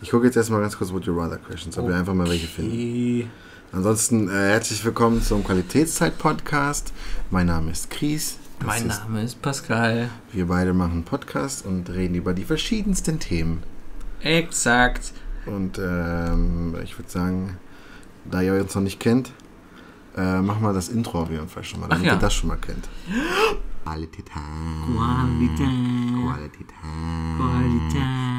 Ich gucke jetzt erstmal ganz kurz Would You Rather Questions, ob wir einfach mal welche finden. Okay. Ansonsten äh, herzlich willkommen zum Qualitätszeit-Podcast. Mein Name ist Chris. Mein ist, Name ist Pascal. Wir beide machen Podcast und reden über die verschiedensten Themen. Exakt. Und ähm, ich würde sagen, da ihr uns noch nicht kennt, äh, machen wir das Intro auf jeden Fall schon mal, damit ja. ihr das schon mal kennt. Quality Time. Quality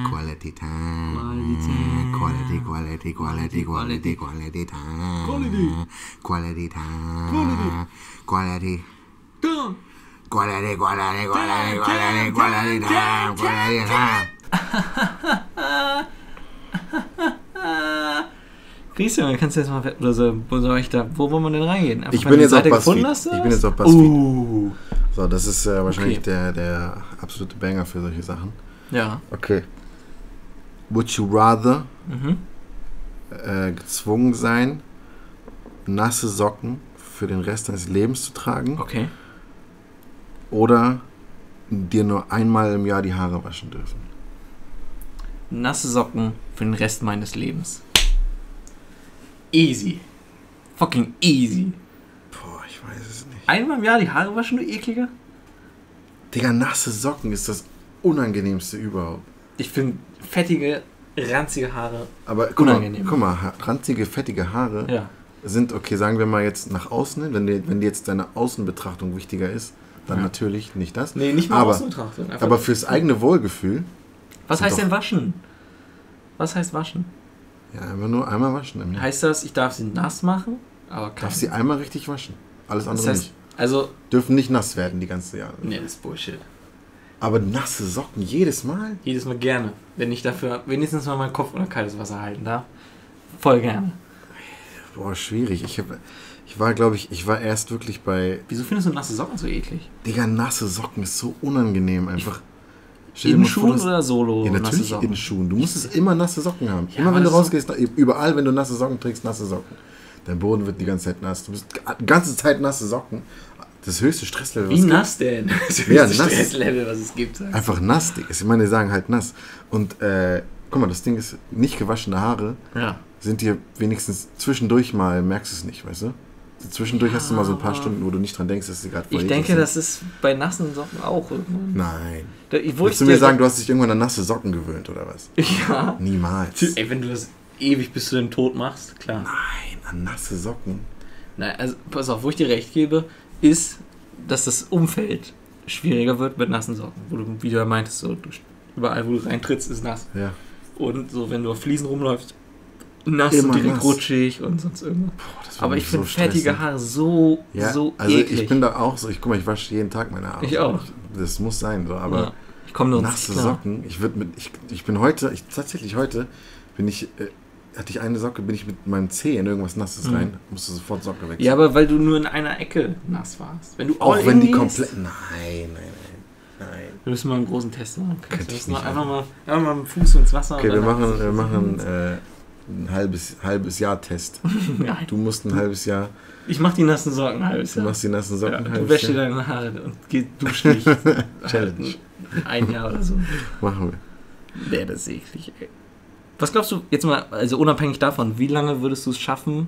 Quality Quality Time. Quality Time. Quality, quality, quality, quality, quality time. Quality. Quality time. Quality. Quality, quality, quality, quality, quality time. Quality time. Christian, kannst du jetzt mal, oder so, wo soll ich da, wo wollen wir denn reingehen? Einfach, Ich bin jetzt auf gefunden hast, Ich bin jetzt auf BuzzFeed. Uh. So, das ist äh, wahrscheinlich Okay. der, der absolute Banger für solche Sachen. Ja. Okay. Would you rather Mhm. äh, gezwungen sein, nasse Socken für den Rest deines Lebens zu tragen Okay. oder dir nur einmal im Jahr die Haare waschen dürfen? Nasse Socken für den Rest meines Lebens. Easy. Fucking easy. Boah, ich weiß es nicht. Einmal im Jahr die Haare waschen, du ekliger? Digga, nasse Socken ist das unangenehmste überhaupt. Ich finde fettige, ranzige Haare. Aber guck mal, Unangenehm. guck mal, ha- ranzige, fettige Haare Ja. sind, okay, sagen wir mal jetzt nach außen hin, wenn dir, wenn dir jetzt deine Außenbetrachtung wichtiger ist, dann Ja. natürlich nicht das. Nee, nicht mal Aber- Außenbetrachtung. einfach- Aber fürs eigene Wohlgefühl, Was heißt denn waschen? Was heißt waschen? ja, einfach nur einmal waschen. Im Jahr. Heißt das, ich darf sie nass machen? Aber. Darfst sie einmal richtig waschen. Alles das andere heißt, nicht. also, Dürfen nicht nass werden die ganze Jahre. nee, das ist Bullshit. Aber nasse Socken jedes Mal? Jedes Mal gerne. Wenn ich dafür wenigstens mal meinen Kopf unter kaltes Wasser halten darf. Voll gerne. Boah, schwierig. Ich, hab, ich war, glaube ich, ich war erst wirklich bei. Wieso findest du nasse Socken so eklig? Digga, nasse Socken ist so unangenehm einfach. In vor, Schuhen dass- oder solo Ja, nasse natürlich Socken? in Schuhen. Du musst es immer nasse Socken haben. Ja, immer wenn du rausgehst, überall, wenn du nasse Socken trägst, nasse Socken. Dein Boden wird die ganze Zeit nass. Du bist die ganze Zeit nasse Socken. Das höchste Stresslevel. Wie was es nass denn? Das Ja, höchste nass. Stresslevel, was es gibt. gibt. Einfach nass, Digga. Ich meine, die sagen halt nass. Und äh, guck mal, das Ding ist, nicht gewaschene Haare Ja. sind dir wenigstens zwischendurch mal, merkst du es nicht, weißt du? Zwischendurch hast du mal so ein paar Ja. Stunden, wo du nicht dran denkst, dass sie gerade Ich denke, sind. das ist bei nassen Socken auch irgendwann. Nein. Da, Willst du mir sagen, du hast dich irgendwann an nasse Socken gewöhnt, oder was? Ja. Niemals. Ey, wenn du das ewig bis zu dem Tod machst, klar. Nein, an nasse Socken. Nein, also pass auf, wo ich dir recht gebe, ist, dass das Umfeld schwieriger wird mit nassen Socken. Wo du, wie du ja meintest, so, du, überall, wo du reintrittst, ist nass. Ja. Und so, wenn du auf Fliesen rumläufst, nass Immer und direkt nass. rutschig und sonst irgendwas. Boah, Aber ich finde so fettige stressen. Haare so, Ja, so also eklig. ich bin da auch so, ich guck mal, ich wasche jeden Tag meine Haare. Ich auch. Das muss sein, so, aber ja. Ich komme nur nasse. Socken, ich würde mit, ich, ich bin heute, ich, tatsächlich heute, bin ich, äh, hatte ich eine Socke, bin ich mit meinem Zeh in irgendwas Nasses Mhm. rein, musste sofort Socke wechseln. Ja, aber weil du nur in einer Ecke nass warst. Wenn du auch wenn die komplett, nein, nein, nein, nein. Wir müssen mal einen großen Test machen. Könnte müssen mal einfach mal, einfach mal mit dem Fuß ins Wasser. Okay, wir machen, wir machen äh, ein halbes, halbes Jahr Test. Nein. Du musst ein halbes Jahr, Ich mach die nassen Socken ein halbes du Jahr. machst die nassen Socken ja, ein du halbes wäschst dir deine Haare und geh duschen dich. Challenge. Ein Jahr oder so. Machen wir. Wäre das eklig, ey. Was glaubst du, jetzt mal, also unabhängig davon, wie lange würdest du es schaffen,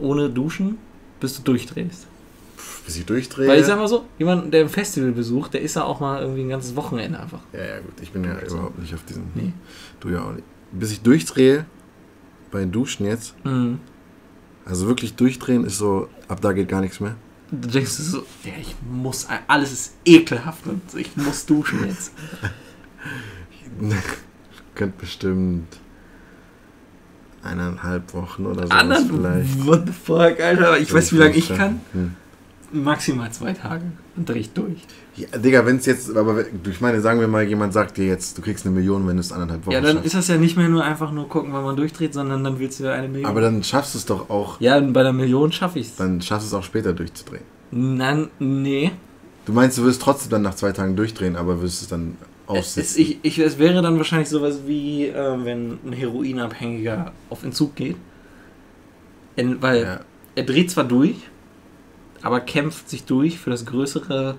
ohne Duschen, bis du durchdrehst? Bis ich durchdrehe. Weil ich sag mal so, jemand, der ein Festival besucht, der ist ja auch mal irgendwie ein ganzes Wochenende einfach. Ja, ja, gut, ich bin ja überhaupt nicht auf diesen. Nee. Du ja auch nicht. Bis ich durchdrehe, bei Duschen jetzt, Mhm. also wirklich durchdrehen ist so, ab da geht gar nichts mehr. Du denkst so, ja, ich muss, alles ist ekelhaft und ich muss duschen jetzt. Könnt bestimmt eineinhalb Wochen oder so vielleicht. what the fuck, Alter, ich Würde weiß, wie lange ich kann. Hm. Maximal zwei Tage. Und drehe ich durch. Ja, Digga, wenn es jetzt, aber ich meine, sagen wir mal, jemand sagt dir jetzt, du kriegst eine Million, wenn du es anderthalb Wochen ja, dann schaffst. ist das ja nicht mehr nur einfach nur gucken, wann man durchdreht, sondern dann willst du ja eine Million. Aber dann schaffst du es doch auch, ja, und bei der Million schaffe ich es. dann schaffst du es auch später durchzudrehen. Nein, nee. Du meinst, du wirst trotzdem dann nach zwei Tagen durchdrehen, aber wirst es dann Es, aussitzen. ich, ich, es wäre dann wahrscheinlich sowas wie, äh, wenn ein Heroinabhängiger auf Entzug geht. In, weil ja. er dreht zwar durch, aber kämpft sich durch für das Größere,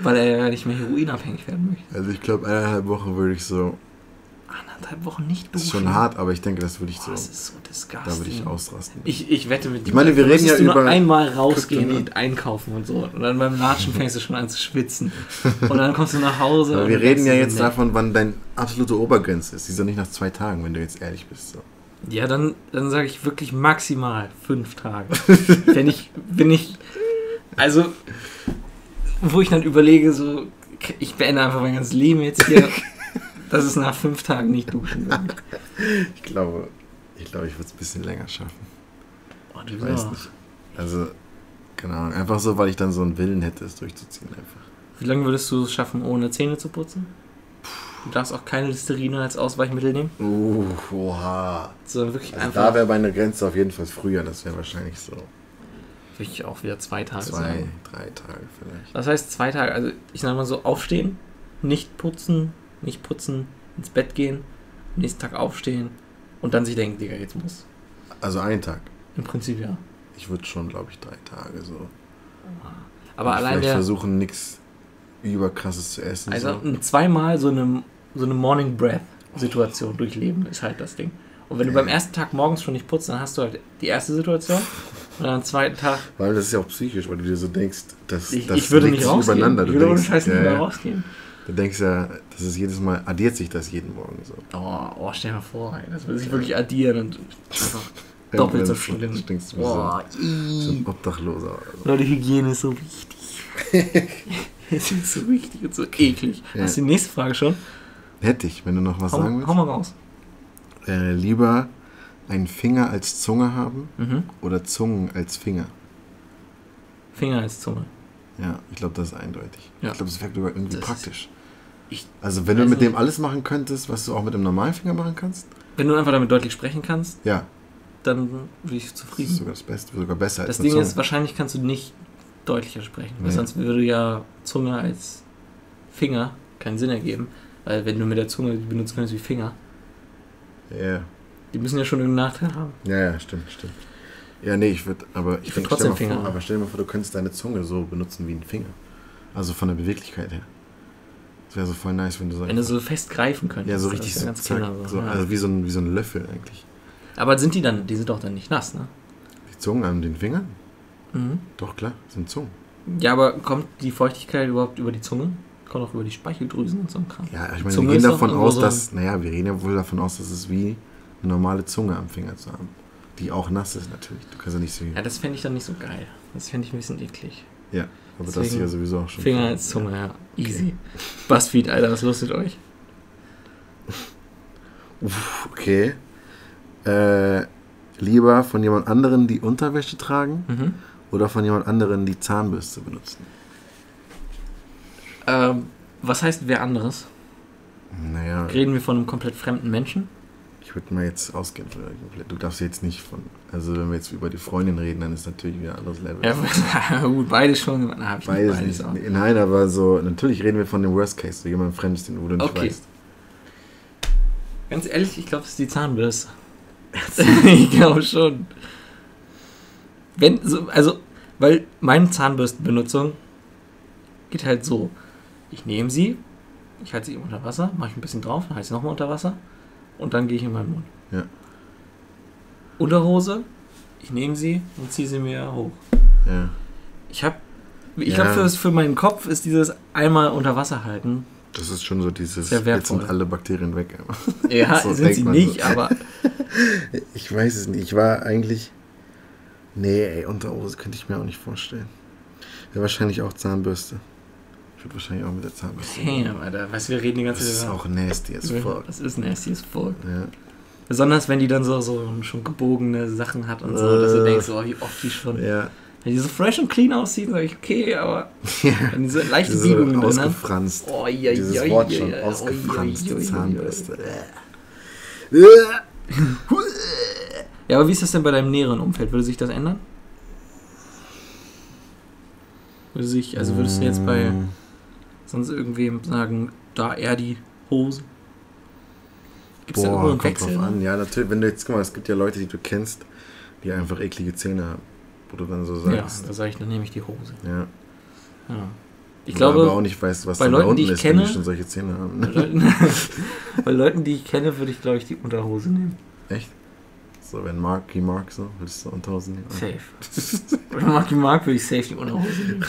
weil er ja nicht mehr heroinabhängig werden möchte. Also ich glaube, eineinhalb Wochen würde ich so Anderthalb Wochen nicht Das duschen. ist schon hart, aber ich denke, das würde ich so. Boah, das ist so disgusting. Da würde ich ausrasten. Ich, ich wette mit dir. Ich meine, wir reden ja du nur über einmal rausgehen Kryptonit. und einkaufen und so. Und dann beim Latschen fängst du schon an zu schwitzen. Und dann kommst du nach Hause. Aber wir reden ja jetzt davon, wann dein absolute Obergrenze ist. Die ist doch nicht nach zwei Tagen, wenn du jetzt ehrlich bist. So. Ja, dann, dann sage ich wirklich maximal fünf Tage. wenn ich, wenn ich, also, wo ich dann überlege, so, ich beende einfach mein ganzes Leben jetzt hier, dass es nach fünf Tagen nicht duschen wird. Ich glaube, ich glaube, ich würde es ein bisschen länger schaffen. Oh, Ich du weiß so. nicht. Also, keine Ahnung. Einfach so, weil ich dann so einen Willen hätte, es durchzuziehen. Einfach. Wie lange würdest du es schaffen, ohne Zähne zu putzen? Du darfst auch keine Listerine als Ausweichmittel nehmen, Uh, oha. sondern wirklich Also einfach da wäre meine Grenze auf jeden Fall früher. Das wäre wahrscheinlich so wirklich auch wieder zwei Tage. zwei, sagen. drei Tage vielleicht. Das heißt zwei Tage, also ich sag mal so, aufstehen, nicht putzen, nicht putzen, ins Bett gehen, nächsten Tag aufstehen und dann sich denken, Digga, jetzt muss. Also einen Tag. Im Prinzip ja. Ich würde schon, glaube ich, drei Tage so. Aber Und allein vielleicht der, versuchen, nichts überkrasses zu essen. also so. zweimal so eine, so eine Morning Breath Situation durchleben ist halt das Ding. Und wenn du Ja. beim ersten Tag morgens schon nicht putzt, dann hast du halt die erste Situation und dann am zweiten Tag, Weil das ist ja auch psychisch, weil du dir so denkst, dass ich, das ich würde nicht rausgehen. übereinander. Ich Du würde ohne Scheiß nicht ja, mehr rausgehen. Du denkst ja, das ist jedes Mal, addiert sich das jeden Morgen so. Oh, oh, stell dir mal vor, ey, das würde sich wirklich addieren und einfach doppelt so schlimm. Stinkst du Boah, so, so ein Obdachloser. Oder so. Leute, Hygiene ist so wichtig. es ist so wichtig und so eklig. Ja. Hast du die nächste Frage schon? Hätte ich, wenn du noch was Hau, sagen hau willst. mal raus. Äh, lieber einen Finger als Zunge haben Mhm. oder Zungen als Finger. Finger als Zunge. Ja, ich glaube, das ist eindeutig. Ja. Ich glaube, das wäre sogar irgendwie Das praktisch. ich also, wenn du weiß mit dem nicht. alles machen könntest, was du auch mit dem normalen Finger machen kannst, Wenn du einfach damit deutlich sprechen kannst, ja, dann bin ich das ist zufrieden. sogar das Beste, sogar besser Das als eine Ding ist, wahrscheinlich kannst du nicht deutlicher sprechen. Weil Nee. sonst würde ja Zunge als Finger keinen Sinn ergeben. Weil wenn du mit der Zunge die benutzen könntest wie Finger, Ja, die müssen ja schon irgendeinen Nachteil haben. ja, ja, stimmt, stimmt. Ja, nee, ich würde, aber ich, Ich würd denk, trotzdem Finger vor, aber stell dir mal vor, du könntest deine Zunge so benutzen wie ein Finger. Also von der Beweglichkeit her. Das wäre so voll nice, wenn du so Wenn du so fest greifen könntest. ja, so richtig so, ganz zack, killer so, ja. also wie so, ein, wie so ein Löffel eigentlich. Aber sind die dann, die sind doch dann nicht nass, ne? Die Zungen an den Fingern? Mhm. Doch, klar, sind Zungen. Ja, aber kommt die Feuchtigkeit überhaupt über die Zunge? Kommt auch über die Speicheldrüsen und so ein Kram. Ja, ich meine, wir gehen davon aus, so dass, naja, wir reden ja wohl davon aus, dass es wie eine normale Zunge am Finger zu haben. Die auch nass ist natürlich. Du kannst ja nicht so. Ja, das fände ich dann nicht so geil. Das fände ich ein bisschen eklig. Ja, aber das deswegen hier sowieso auch schon. Finger als Zunge, ja. Easy. Buzzfeed, Alter, was los mit euch? Uff, okay. Äh, lieber von jemand anderen die Unterwäsche tragen Mhm. oder von jemand anderen die Zahnbürste benutzen? Ähm, was heißt wer anderes? Naja, Reden wir von einem komplett fremden Menschen? Würde mal jetzt ausgehen. Du darfst jetzt nicht von. Also, wenn wir jetzt über die Freundin reden, dann ist natürlich wieder ein anderes Level. Ja, gut, beide schon. Na, hab ich nicht Beides beides nicht. auch. Nee, Nein, aber so, natürlich reden wir von dem Worst Case, so jemand Fremdes, den du nicht Okay. weißt. Ganz ehrlich, ich glaube, es ist die Zahnbürste. ich glaube schon. Wenn, so, also, weil meine Zahnbürstenbenutzung geht halt so. Ich nehme sie, ich halte sie unter Wasser, mache ich ein bisschen drauf, dann halte ich sie nochmal unter Wasser und dann gehe ich in meinen Mund. Ja. Unterhose, ich nehme sie und ziehe sie mir hoch. Ja. Ich habe, ich Ja. glaube, für, meinen Kopf ist dieses einmal unter Wasser halten. Das ist schon so dieses, jetzt sind alle Bakterien weg. Ja, So sind sie nicht, so. aber Ich weiß es nicht. Ich war eigentlich. Nee, ey, Unterhose könnte ich mir auch nicht vorstellen. Ja, wahrscheinlich auch Zahnbürste. Würde wahrscheinlich auch mit der Zahnbürste. damn, Alter, weißt du, wir reden die ganze Das ist Zeit auch nasty as fuck. Das ist nasty as fuck. Ja. Besonders wenn die dann so, so schon gebogene Sachen hat und so, dass du Äh. denkst, oh, wie oft die schon. ja. Wenn die so fresh und clean aussieht, sag ich, okay, aber wenn die so leichte Diese Biegungen drin hat. ausgefranst. Oh, ja, Dieses ja, Wort ja, schon, ja, ausgefranst, oi, oi, oi, oi, Zahnbürste. Ja, aber wie ist das denn bei deinem näheren Umfeld? Würde sich das ändern? Würde sich, also würdest du jetzt bei Mm, sonst irgendwem sagen, da er die Hose? Gibt es da Boah, irgendwo einen kommt Wechsel? drauf an. Ja, natürlich, wenn du jetzt, guck mal, es gibt ja Leute, die du kennst, die einfach eklige Zähne haben. Wo du dann so Ja, sagst. da sage ich, dann nehme ich die Hose. Ja. Ja. Ich aber glaube, auch nicht weiß, was bei da Leuten, unten die ich ist, wenn die kenne- schon solche Zähne haben. bei Ne? Leuten, bei Leuten, die ich kenne, würde ich, glaube ich, die Unterhose nehmen. Echt? So, wenn Marky Mark so, willst du unter Hosen nehmen? Safe. Bei Marky Mark würde ich safe die Unterhose nehmen.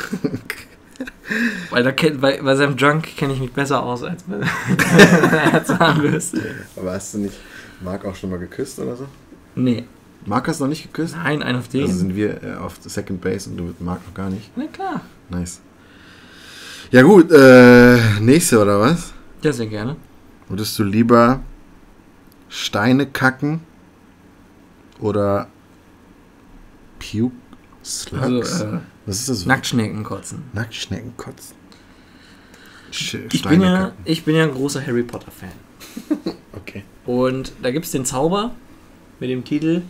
Weil da kennt, bei, bei seinem Junk kenne ich mich besser aus als bei der Zahnbürste. Aber hast du nicht Mark auch schon mal geküsst oder so? Nee. Mark hast du noch nicht geküsst? Nein, ein auf den. Also sind wir äh, auf Second Base und du mit Mark noch gar nicht. Na klar. Nice. Ja gut, äh, nächste oder was? Ja, sehr gerne. Würdest du lieber Steine kacken oder Puke Slugs? Also, äh, was ist das? Nacktschnecken kotzen. Nacktschnecken kotzen. Sch Ich bin, ja, ich bin ja ein großer Harry Potter Fan. Okay. Und da gibt es den Zauber mit dem Titel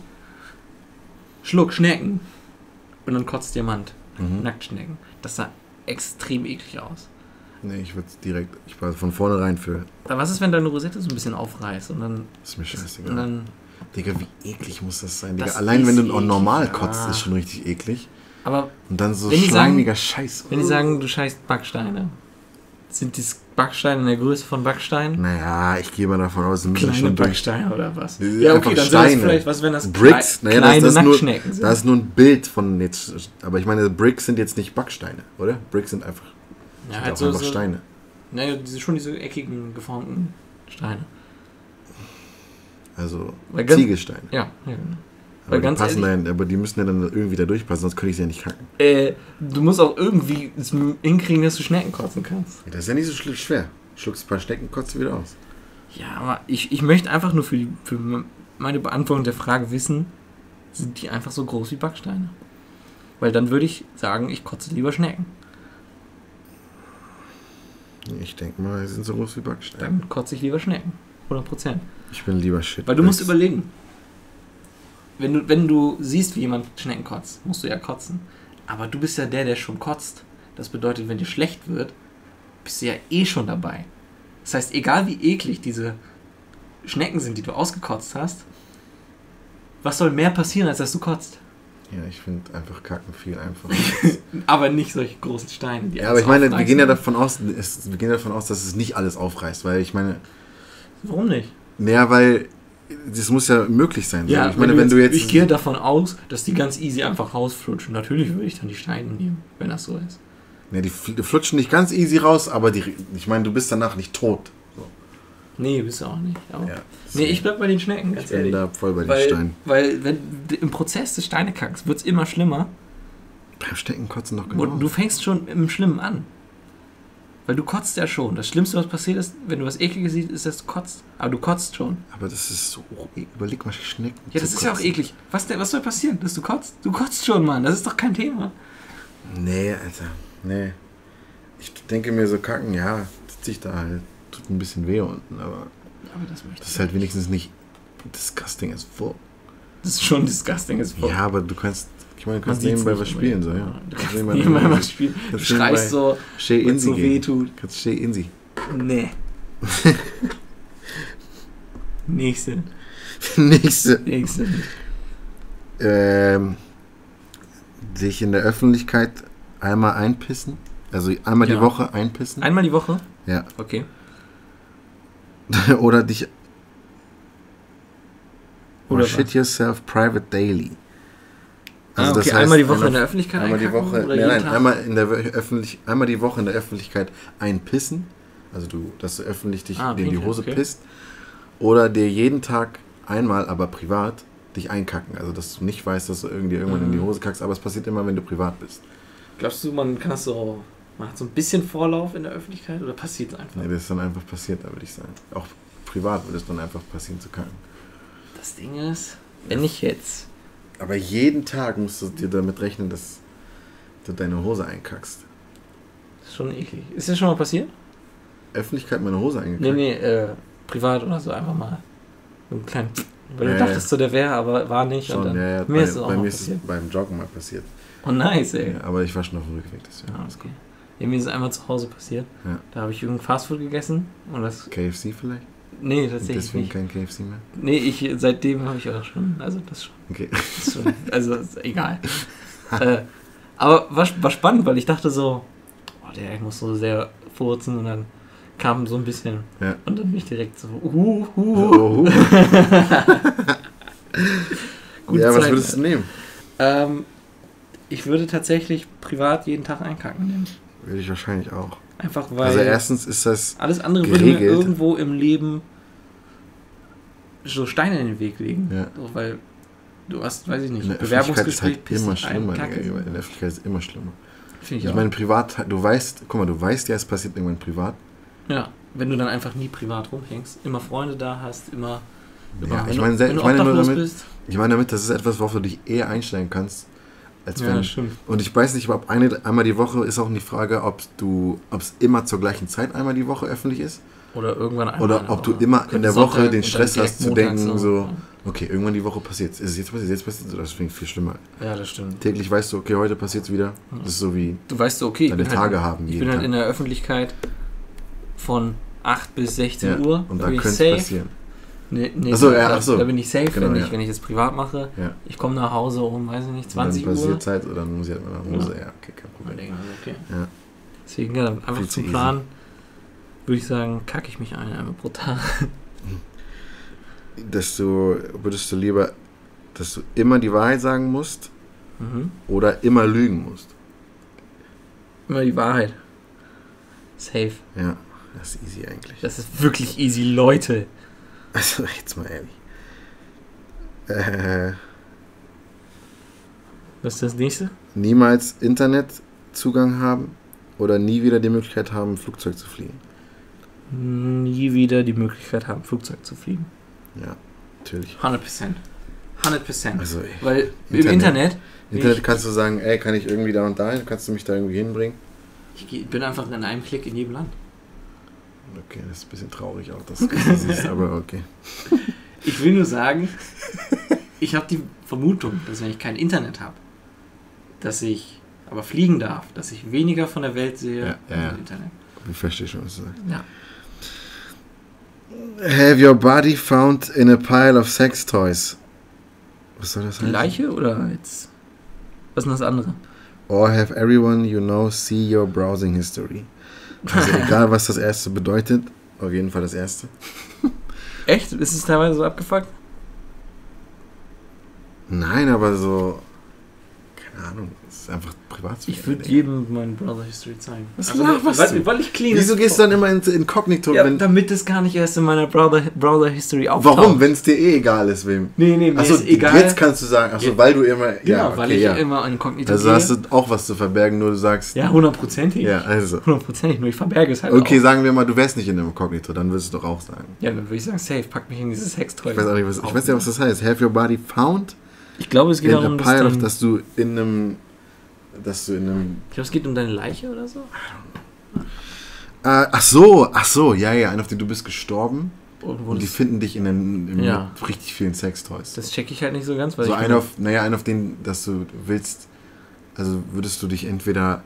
Schluck Schnecken. Und dann kotzt Diamant. Mhm. Nacktschnecken. Das sah extrem eklig aus. Nee, ich würde direkt, ich war von vornherein für, Aber was ist, wenn deine Rosette so ein bisschen aufreißt und dann. ist mir scheißegal. Und dann Digga, wie eklig muss das sein, Digga. Das Allein wenn du auch normal eklig, kotzt, ja. ist schon richtig eklig. Aber Und dann so Wenn die sagen- schleimiger Scheiß. wenn die sagen, du scheißt Backsteine, sind die Backsteine in der Größe von Backsteinen? Naja, ich gehe mal davon aus, müssen Kleine schon durch. Backsteine oder was? Sind Ja, okay, dann sind das Steine. vielleicht, was wenn das Bricks, klei- naja, kleine das, das, ist nur, Nacktschnecken sind. das ist nur ein Bild von jetzt. Aber ich meine, Bricks sind jetzt nicht Backsteine, oder? Bricks sind einfach, ja, sind halt so, einfach so, Steine. Naja, diese, schon diese eckigen, geformten Steine. Also Ziegelsteine. Ja, ja genau. Aber die, passen ehrlich- dann, aber die müssen ja dann irgendwie da durchpassen, sonst könnte ich sie ja nicht kacken. Äh, du musst auch irgendwie es hinkriegen, dass du Schnecken kotzen kannst. Das ist ja nicht so schwer. Schluckst ein paar Schnecken, kotzt sie wieder aus. Ja, aber ich, ich möchte einfach nur für, die, für meine Beantwortung der Frage wissen, sind die einfach so groß wie Backsteine? Weil dann würde ich sagen, ich kotze lieber Schnecken. Ich denke mal, sie sind so groß wie Backsteine. Dann kotze ich lieber Schnecken. 100 Prozent. Ich bin lieber Shit. Weil du musst überlegen. Wenn du, wenn du siehst, wie jemand Schnecken kotzt, musst du ja kotzen. Aber du bist ja der, der schon kotzt. Das bedeutet, wenn dir schlecht wird, bist du ja eh schon dabei. Das heißt, egal wie eklig diese Schnecken sind, die du ausgekotzt hast, was soll mehr passieren, als dass du kotzt? Ja, ich finde einfach Kacken viel einfacher. Aber nicht solche großen Steine. Die ja, aber ich meine, wir gehen ja davon aus, es, wir gehen davon aus, dass es nicht alles aufreißt, weil ich meine, Warum nicht? naja, weil das muss ja möglich sein. so. ich meine, wenn, du jetzt, Ich gehe davon aus, dass die ganz easy einfach rausflutschen. Natürlich würde ich dann die Steine nehmen, wenn das so ist. ja, die, fl- die flutschen nicht ganz easy raus, aber die, ich meine, du bist danach nicht tot. Nee, bist du auch nicht. Aber Ja, nee, ich bleib bei den Schnecken, ganz ich bin ehrlich. da voll bei den weil, Steinen. weil wenn im Prozess des Steinekacks wird es immer schlimmer Beim Stecken kotzen noch und genau. du fängst schon im Schlimmen an. Weil du kotzt ja schon. Das Schlimmste, was passiert ist, wenn du was Ekliges siehst, ist, dass du kotzt. Aber du kotzt schon. aber das ist so, überleg mal Schnecken. Ja, das ist ja auch eklig. Was, was soll passieren, dass du kotzt? Du kotzt schon, Mann. Das ist doch kein Thema. Nee, Alter, nee. Ich denke mir so, kacken, ja, sitze ich da halt. Tut ein bisschen weh unten, aber Aber das möchte das ist halt wenigstens nicht disgusting as fuck. Das ist schon disgusting. Ist Ja, aber du kannst, ich meine, du kannst nebenbei was spielen, so, ja. Du kannst nebenbei- nebenbei was spielen. Du schreist so, wenn sie so weh tut. Kannst steh in sie. Nee. Nächste. Nächste. Nächste. Ähm, sich in der Öffentlichkeit einmal einpissen. Also einmal Ja. die Woche einpissen. Einmal die Woche? ja. Okay. Oder dich. Oder Oder shit yourself private daily. Ah, Also okay, einmal die Woche in der Öffentlichkeit Einmal die Woche, oder nein, nein, einmal, in der öffentlich, einmal die Woche in der Öffentlichkeit einpissen. Also du, dass du öffentlich dich Ah, in die Hose okay. pisst. Oder dir jeden Tag einmal, aber privat, dich einkacken. Also dass du nicht weißt, dass du irgendwie irgendwann in die Mhm. Hose kackst, aber es passiert immer, wenn du privat bist. Glaubst du, man kann das so. Man hat so ein bisschen Vorlauf in der Öffentlichkeit oder passiert es einfach? Nee, das ist dann einfach passiert, da würde ich sagen. Auch privat würde es dann einfach passieren zu kacken. Das Ding ist, wenn ich jetzt. Aber jeden Tag musst du dir damit rechnen, dass du deine Hose einkackst. Das ist schon eklig. Ist das schon mal passiert? Öffentlichkeit meine Hose eingekackt? Nee, nee, äh, privat oder so einfach mal. So einen kleinen. Weil Ja, du dachtest so, der wäre, aber war nicht. Schon, dann, ja, ja. mir bei, ist es auch bei mir ist passiert. es beim Joggen mal passiert. Oh, nice, ey. Ja, aber ich war schon auf dem Rückweg, deswegen. Ah, alles okay. Ja, mir ist es einmal zu Hause passiert. Ja. Da habe ich irgendein Fastfood gegessen und das. KFC vielleicht? Nee, tatsächlich deswegen nicht. kein KFC mehr? Nee, ich seitdem habe ich auch schon. Also das schon. Okay. Das schon also egal. äh, aber war, war spannend, weil ich dachte so, oh, ich muss so sehr furzen und dann kam so ein bisschen Ja. und dann bin ich direkt so, uh, uh. Oh. Gute ja, was Zeit. würdest du nehmen? Ähm, ich würde tatsächlich privat jeden Tag einkacken nehmen. Würde ich wahrscheinlich auch. Einfach weil Also erstens ist das. alles andere würde mir geregelt. irgendwo im Leben so Steine in den Weg legen. Ja. So, weil du hast, weiß ich nicht, In Öffentlichkeit ist Bewerbungsgespräch halt immer schlimmer. In der Öffentlichkeit ist immer schlimmer. Finde ich, Ich auch. meine, privat, du weißt, guck mal, du weißt ja, es passiert irgendwann privat. ja, wenn du dann einfach nie privat rumhängst, immer Freunde da hast, immer. immer Ja, ich meine, wenn du ich meine damit, bist. ich meine damit, das ist etwas, worauf du dich eher einstellen kannst, als Ja, wenn. stimmt. und ich weiß nicht, ob eine, einmal die Woche ist auch die Frage, ob du, ob es immer zur gleichen Zeit einmal die Woche öffentlich ist. Oder irgendwann einmal Oder ob du immer in der Sonntag Woche den Stress hast zu denken, so, okay, irgendwann die Woche passiert Ist es jetzt passiert, jetzt passiert so, das ich viel schlimmer. Ja, das stimmt. Täglich weißt du, okay, heute passiert es wieder. Das ist so wie Du weißt so, okay, deine bin, Tage halt, haben ich bin halt Tag. in der Öffentlichkeit von 8 bis 16 ja. Uhr. Und da könnte es passieren. Nee, nee, Ach so, ja, da, ach so. da bin ich safe, Genau, wenn, ich, ja. wenn ich das privat mache. Ja. Ich komme nach Hause um, weiß ich nicht, 20 und dann Uhr. passiert Zeit oder dann muss ich halt mal nach Hause. Ja, okay, kein Problem. ich mir, okay. Ja. Deswegen, ja, einfach Viel zum. Plan würde ich sagen, kacke ich mich ein einmal pro Tag. Dass du, würdest du lieber, dass du immer die Wahrheit sagen musst Mhm. oder immer lügen musst? Immer die Wahrheit. Safe. Ja, das ist easy eigentlich. Das ist wirklich easy, Leute. Also, jetzt mal ehrlich. Äh, Was ist das nächste? niemals Internetzugang haben oder nie wieder die Möglichkeit haben, im Flugzeug zu fliegen. Nie wieder die Möglichkeit haben, Flugzeug zu fliegen. Ja, natürlich. 100%. 100%. Also, ey, Weil im Internet. Internet, Internet ich- kannst du sagen, ey, kann ich irgendwie da und dahin? Kannst du mich da irgendwie hinbringen? ich bin einfach in einem Klick in jedem Land. Okay, das ist ein bisschen traurig auch, dass du das siehst, aber okay. Ich will nur sagen, ich habe die Vermutung, dass wenn ich kein Internet habe, dass ich aber fliegen darf, dass ich weniger von der Welt sehe Ja, ja, als ja. im Internet. Ich verstehe schon, was du sagst. Ja. Have your body found in a pile of sex toys. Was soll das Die heißen? Leiche oder jetzt? Was ist denn das andere? Or have everyone you know see your browsing history. Also egal, was das erste bedeutet, auf jeden Fall das erste. Echt? Ist es teilweise so abgefuckt? Nein, aber so, keine Ahnung, ist einfach privat. Ich würde jedem meinen Browser History zeigen. Was Also, laberst weil, du? weil ich clean Wieso gehst du dann immer ins Inkognito, ja, wenn, damit es gar nicht erst in meiner Browser, Browser History auftaucht. warum, wenn es dir eh egal ist, wem? Nee, nee, mir Achso, ist egal. jetzt kannst du sagen, achso, weil du immer, genau, ja, okay, weil ich ja. immer inkognito Also gehe. hast du auch was zu verbergen, nur du sagst, ja, hundertprozentig. ja, also. Hundertprozentig, nur ich verberge es halt Okay, auch. sagen wir mal, du wärst nicht in einem Inkognito, dann würdest du doch auch sagen. Ja, dann würde ich sagen, safe, pack mich in dieses Sextoy. Ich weiß auch nicht, was, ich weiß nicht, was das heißt. Have your body found Ich glaube, es geht in darum, dass, dann, dass du in einem, dass du in einem, ich glaube, es geht um deine Leiche oder so. äh, ach so, ach so, ja, ja, einer, auf den du bist gestorben Irgendwo und die finden dich in den, in Ja. richtig vielen Sextoys. das check ich halt nicht so ganz, weil so ich einer auf, naja, einer auf den, dass du willst, also würdest du dich entweder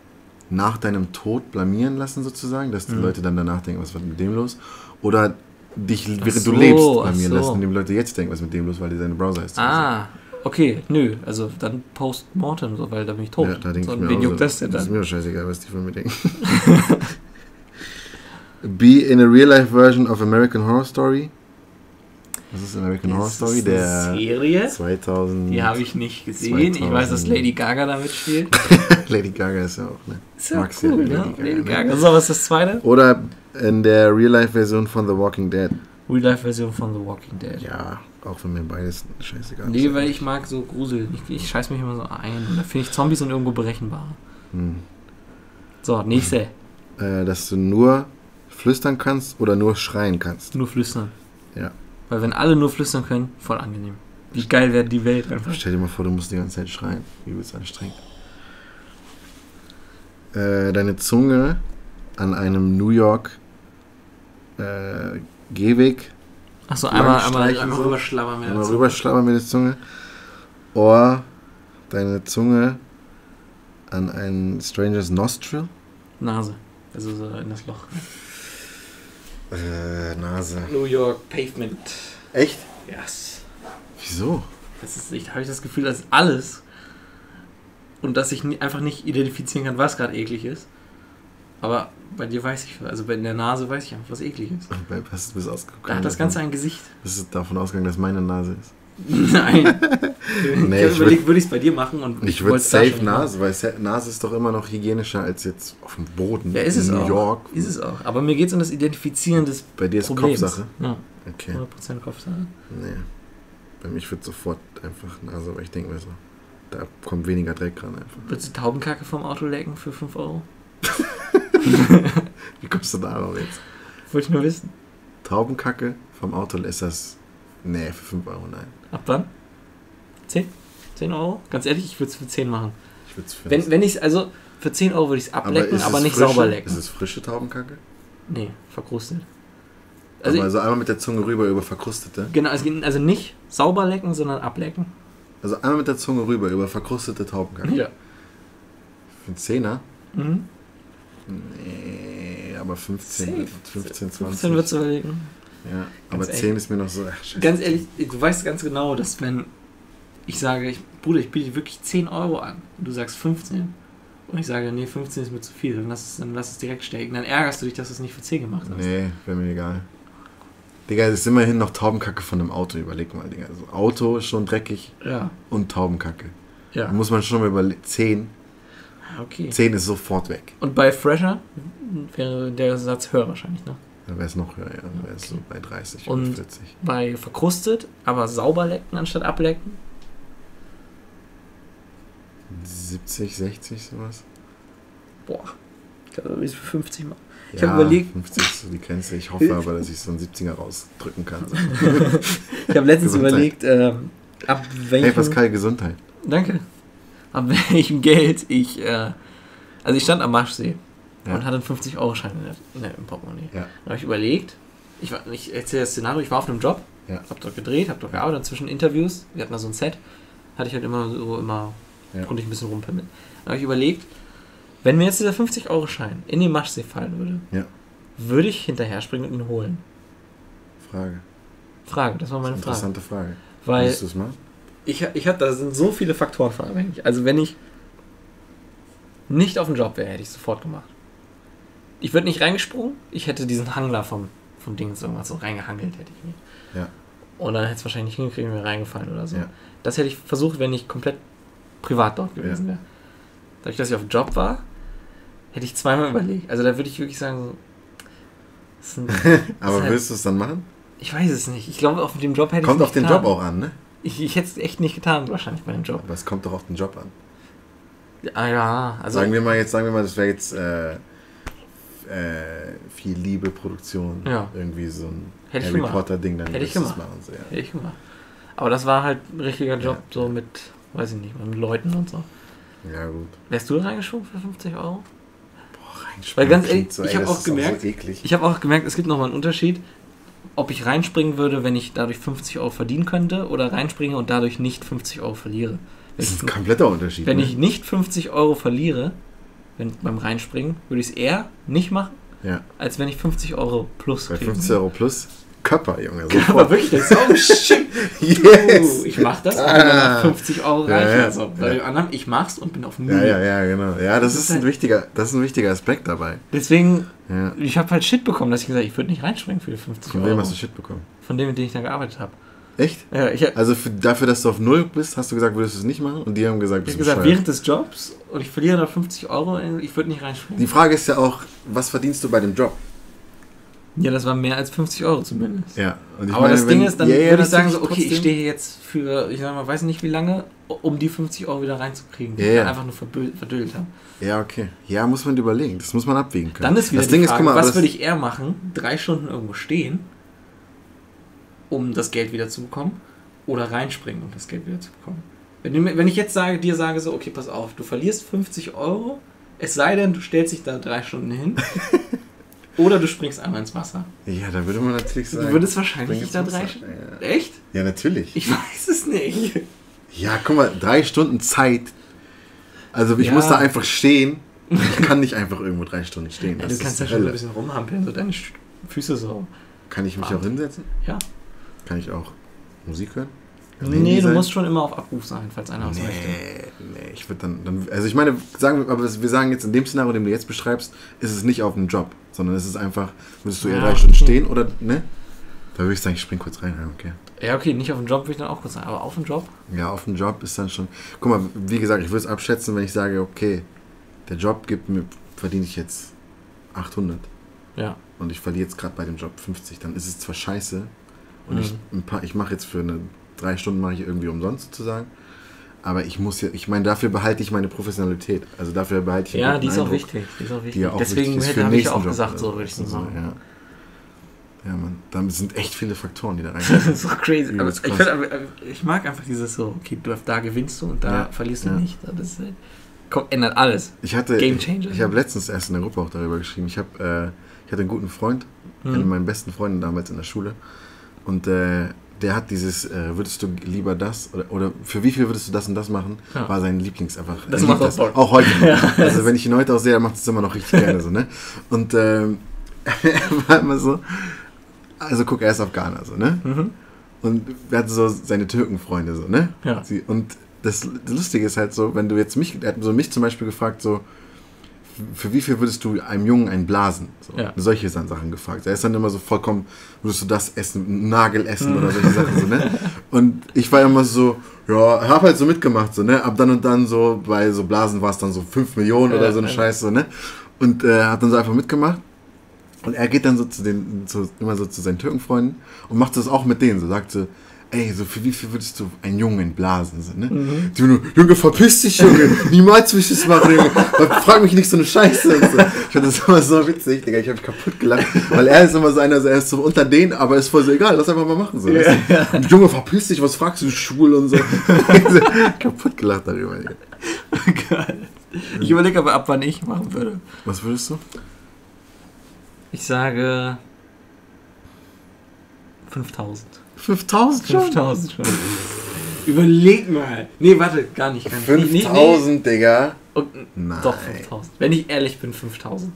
nach deinem Tod blamieren lassen sozusagen, dass die Mhm. Leute dann danach denken, was war mit dem los? Oder dich, während so, du lebst, blamieren so. lassen, indem Leute jetzt denken, was ist mit dem los, weil die seine Browser ist. Ah, okay, nö, also dann Postmortem, so, weil da bin ich tot. Ja, da denke so, ich mir wen auch juckt so, das denn Das ist dann? mir scheißegal, was die von mir denken. Be in a real-life version of American Horror Story. Was ist American Horror Ist Story? das Der eine Serie? 2000... Die habe ich nicht gesehen. Ich weiß, dass 2000. Lady Gaga da mitspielt. Lady Gaga ist ja auch, ne? Ist ja Magst ja cool, Lady ne? Gaga, Lady ne? Gaga. So, was ist das zweite? Oder in der Real-Life-Version von The Walking Dead. Real-Life-Version von The Walking Dead. Ja, auch wenn mir beides scheißegal ist. Nee, weil ich mag so Grusel. Ich, ich scheiß mich immer so ein. Und da finde ich Zombies sind irgendwo berechenbar. Hm. So, nächste. Äh, dass du nur flüstern kannst oder nur schreien kannst. Nur flüstern. Ja. Weil wenn alle nur flüstern können, voll angenehm. Wie geil wäre die Welt einfach. Stell dir mal vor, du musst die ganze Zeit schreien. Übelst anstrengend. Äh, deine Zunge an einem New York äh, Gehweg Achso, einmal, einmal, einmal so. rüberschlabbern. Einmal rüberschlabbern mit der Zunge. Oder deine Zunge an ein Strangers Nostril. Nase. Also so in das Loch. Äh, Nase. New York Pavement. Echt? Yes. Wieso? Das ist nicht, habe ich das Gefühl, dass alles und dass ich nie, einfach nicht identifizieren kann, was gerade eklig ist. Aber bei dir weiß ich, also bei der Nase weiß ich einfach, was eklig ist. Bei was bist du ausgekommen? Da hat das Ganze ein Gesicht. Bist du davon ausgegangen, dass meine Nase ist? Nein. Nee, ich ich überlegt, würde ich es bei dir machen und Ich würde wollt's da safe. Nase, weil se- Nase ist doch immer noch hygienischer als jetzt auf dem Boden Ja, ist es in New auch. York. Ist es auch. Aber mir geht es um das Identifizieren des Bei dir ist Problems. Kopfsache. Ja, Okay. 100% Kopfsache. Nee. Bei mir wird sofort einfach Nase, weil ich denke mir so, da kommt weniger Dreck ran einfach. Würdest du Taubenkacke vom Auto lecken für 5 Euro? Wie kommst du da noch jetzt? Wollte ich nur wissen. Taubenkacke vom Auto ist das. Nee, für 5 Euro nein. Ab wann? 10? 10 Euro? Ganz ehrlich, ich würde es für 10 machen. Ich würde es für Wenn, wenn ich also für 10 Euro würde ich es ablecken, aber, nicht sauber lecken. Ist es frische Taubenkacke? Nee, verkrustet. Also, Also, also einmal mit der Zunge rüber über verkrustete. genau, geht also nicht sauber lecken, sondern ablecken. Also einmal mit der Zunge rüber über verkrustete Taubenkacke. Ja. Für einen Zehner? Mhm. Nee, aber 15, Safe. 15 20. 15 würdest du überlegen. Ja, aber Ganz 10 ist mir noch so. Ach. Ganz ehrlich, du weißt ganz genau, dass wenn ich sage, ich, Bruder, ich biete dir wirklich 10 Euro an und du sagst 15 und ich sage, nee, 15 ist mir zu viel, dann lass es, dann lass es direkt stecken. Dann ärgerst du dich, dass du es nicht für 10 gemacht hast. Nee, wäre mir egal. Digga, das ist immerhin noch Taubenkacke von einem Auto. Überleg mal, Digga. Also Auto ist schon dreckig Ja, und Taubenkacke. Da ja. muss man schon mal überlegen. 10. Okay. 10 ist sofort weg. Und bei Fresher wäre der Satz höher wahrscheinlich, ne? Dann wäre es noch höher, ja. Dann wäre es so bei 30 Und- oder 40. Bei verkrustet, aber sauber lecken anstatt ablecken. 70, 60, sowas. Boah, ich glaube, für 50 mal. Ich ja, hab überlegt- 50 ist so die Grenze. Ich hoffe aber, dass ich so einen 70er rausdrücken kann. Ich habe letztens Gesundheit. überlegt, ähm, ab welchem... Hey Pascal, Gesundheit. Danke. Ab welchem Geld ich. Äh, also ich stand am Marschsee Ja. und hatte einen 50-Euro-Schein in der, in der, im Portemonnaie. Ja. Da habe ich überlegt, ich, war, ich erzähle das Szenario, ich war auf einem Job, Ja. habe dort gedreht, habe dort gearbeitet, zwischen Interviews, wir hatten da so ein Set, hatte ich halt immer so, immer, Ja. konnte ich ein bisschen rumpimmeln. Da habe ich überlegt, wenn mir jetzt dieser 50-Euro-Schein in den Maschsee fallen würde, Ja. würde ich hinterher springen und ihn holen? Frage. Frage, das war meine Frage. Interessante Frage. Weil Würdest du es machen? Ich, ich hatte, da sind so viele Faktoren von abhängig. Also wenn ich nicht auf dem Job wäre, hätte ich es sofort gemacht. Ich würde nicht reingesprungen, ich hätte diesen Hangler vom, vom Ding so irgendwas so reingehangelt, hätte ich mir. Ja. Und dann hätte es wahrscheinlich nicht hingekriegt, wäre reingefallen oder so. Ja. Das hätte ich versucht, wenn ich komplett privat dort gewesen wäre. Dadurch, dass ich auf dem Job war, hätte ich zweimal überlegt. Also da würde ich wirklich sagen, so, sind, Aber Deshalb- würdest du es dann machen? ich weiß es nicht. Ich glaube, auf dem Job hätte Kommt ich auf den Job auch an, ne? Ich, ich hätte es echt nicht getan, wahrscheinlich bei dem Job. Aber es kommt doch auf den Job an. Ah ja, also sagen wir mal jetzt, sagen wir mal, das wäre jetzt äh, äh, viel Liebe, Produktion. Ja. Irgendwie so ein Hätte ich Harry gemacht. Potter Ding, dann Hätte ich gemacht. machen. So, ja. hätte ich gemacht. Aber das war halt ein richtiger Job, Ja. so mit, weiß ich nicht, mit Leuten und so. ja, gut. Wärst du da reingeschoben für 50 Euro? Boah, Weil ganz ehrlich, so, ich ey, hab das auch gemerkt- so. Ich habe auch gemerkt, es gibt nochmal einen Unterschied, ob ich reinspringen würde, wenn ich dadurch 50 Euro verdienen könnte, oder reinspringe und dadurch nicht 50 Euro verliere. Wenn, das ist ein kompletter Unterschied. wenn ne? ich nicht 50 Euro verliere, wenn, beim Reinspringen, würde ich es eher nicht machen, Ja, als wenn ich 50 Euro plus bei kriege. 50 Euro plus Körper, Junge. Aber Sofort. wirklich, das ist oh shit. yes! Uh, ich mach das und bin dann auf 50 Euro Ja, reich. ja. Also bei Ja. dem anderen, ich mach's und bin auf Null. Ja, ja, ja, genau. Ja, das, Das ist ein halt- wichtiger, das ist ein wichtiger Aspekt dabei. Deswegen, Ja. ich habe halt Shit bekommen, dass ich gesagt habe, ich würde nicht reinspringen für die 50 Von Euro. wem hast du Shit bekommen? Von dem, mit dem ich da gearbeitet habe. Echt? Ja, ich Also für, dafür, dass du auf Null bist, hast du gesagt, würdest du es nicht machen? Und die haben gesagt, bist du gesagt, während des Jobs und ich verliere da 50 Euro, ich würde nicht reinspringen. Die Frage ist ja auch, was verdienst du bei dem Job? Ja, das war mehr als 50 Euro zumindest. Ja. Und ich Aber meine, das Ding ist, dann ja, würde ich sagen, so, okay, ich trotzdem. stehe hier jetzt für, ich sag mal, weiß nicht wie lange, um die 50 Euro wieder reinzukriegen, die Ja, ich dann einfach nur verdödelt habe. Ja, okay. Ja, muss man überlegen. Das muss man abwägen können. Dann ist wieder das die Ding Frage, ist, mal, was würde ich eher machen? Drei Stunden irgendwo stehen, um das Geld wieder zu bekommen, oder reinspringen, um das Geld wieder zu bekommen? Wenn, du, wenn ich jetzt sage, dir sage so, okay, pass auf, du verlierst 50 Euro, es sei denn, du stellst dich da drei Stunden hin, oder du springst einmal ins Wasser. Ja, da würde man natürlich sagen. Du würdest wahrscheinlich nicht da drei. Stunden. Ja. Echt? ja, natürlich. Ich weiß es nicht. Ja, guck mal, drei Stunden Zeit. Also ich Ja. muss da einfach stehen. Ich kann nicht einfach irgendwo drei Stunden stehen. Ja, du kannst die schon ein bisschen rumhampeln, so deine Füße so. Kann ich mich Wahnsinn. auch hinsetzen? Ja. Kann ich auch Musik hören? Nee, Handy du musst schon immer auf Abruf sein, falls einer was möchte. Nee, nee. ich würde dann, dann, also ich meine, sagen wir, aber wir sagen jetzt in dem Szenario, den du jetzt beschreibst, ist es nicht auf dem Job, sondern es ist einfach, würdest du eher Ja, drei Stunden okay. stehen oder, ne? Da würde ich sagen, ich spring kurz rein, ja, okay. Ja, okay, nicht auf dem Job würde ich dann auch kurz sagen, aber auf dem Job? Ja, auf dem Job ist dann schon, guck mal, wie gesagt, ich würde es abschätzen, wenn ich sage, okay, der Job gibt mir, verdiene ich jetzt 800 Ja. und ich verliere jetzt gerade bei dem Job 50, dann ist es zwar scheiße und Mhm. ich, ein paar, ich mache jetzt für eine drei Stunden mache ich irgendwie umsonst sozusagen, aber ich muss ja, ich meine, dafür behalte ich meine Professionalität, also dafür behalte ich einen Ja, die ist auch Eindruck, wichtig. Die ist auch wichtig. die auch Deswegen wichtig hätte habe ich auch gesagt, so würde ich es also, machen. Ja. ja, man, da sind echt viele Faktoren, die da rein. Das ist so crazy. Aber ich, find, aber, äh, ich mag einfach dieses so, okay, du, da gewinnst du und da Ja, verlierst du ja. nicht. Das halt- kommt, ändert alles. Ich hatte, Game ich, changer. ich habe letztens erst in der Gruppe auch darüber geschrieben. Ich habe, äh, ich hatte einen guten Freund, einen Hm. meiner besten Freunde damals in der Schule. Und äh, der hat dieses, äh, würdest du lieber das oder, oder für wie viel würdest du das und das machen, Ja. war sein Lieblings einfach. Das er macht liebt auch. Auch heute noch. Also wenn ich ihn heute auch sehe, er macht es immer noch richtig gerne so, ne? Und ähm, er war immer so, also guck, er ist Afghaner so, ne? Mhm. Und wir hatten so seine Türkenfreunde so, ne? Ja. Sie, und das, das Lustige ist halt so, wenn du jetzt mich, er hat so mich zum Beispiel gefragt, so, für wie viel würdest du einem Jungen einen blasen? So, Ja. Solche Sa- Sachen gefragt. Er ist dann immer so vollkommen, würdest du das essen, einen Nagel essen oder solche Sachen so, ne? Und ich war immer so, ja, hab halt so mitgemacht, so, ne? Ab dann und dann so, bei so Blasen war es dann so 5 Millionen oder so eine. Scheiße, so, ne? Und äh, hat dann so einfach mitgemacht. Und er geht dann so zu den, zu, immer so zu seinen Türkenfreunden und macht das auch mit denen. So sagt so, ey, so für wie viel würdest du einen Jungen entblasen? So, ne? Mhm. Die nur, Junge, verpiss dich, Junge. Niemals will ich das machen, Junge. Frag mich nicht so eine Scheiße. Und so. Ich fand das immer so witzig, Digga. Ich hab mich kaputt gelacht. Weil er ist immer so einer, so, er ist so unter denen, aber ist voll so egal. Lass einfach mal machen. So, weißt du? Und Junge, verpiss dich, was fragst du, schwul und so. kaputt gelacht darüber, Digga. Geil. Ich überlege aber ab, wann ich machen würde. Was würdest du? Ich sage 5000. 5000 schon? 5000 schon. Überleg mal. Nee, warte, gar nicht. Gar nicht. Nee, nee, 5000, Digga. Und, Nein. doch, 5000. Wenn ich ehrlich bin, 5000.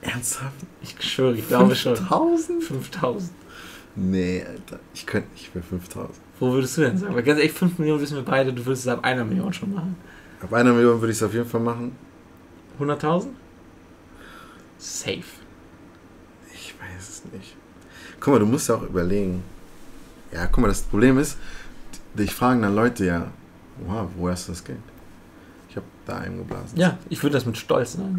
Ernsthaft? Ich schwöre, ich glaube schon. 5000? 5000. Nee, Alter. Ich könnte nicht für 5000. Wo würdest du denn sagen? Weil ganz ehrlich, 5 Millionen wissen wir beide, du würdest es ab einer Million schon machen. Ab einer Million würde ich es auf jeden Fall machen. 100.000? Safe. Ich weiß es nicht. Guck mal, du musst ja auch überlegen. Ja, guck mal, das Problem ist, dich fragen dann Leute ja, wow, wo hast du das Geld? Ich habe da einen geblasen. Ja, ich würde das mit Stolz sagen.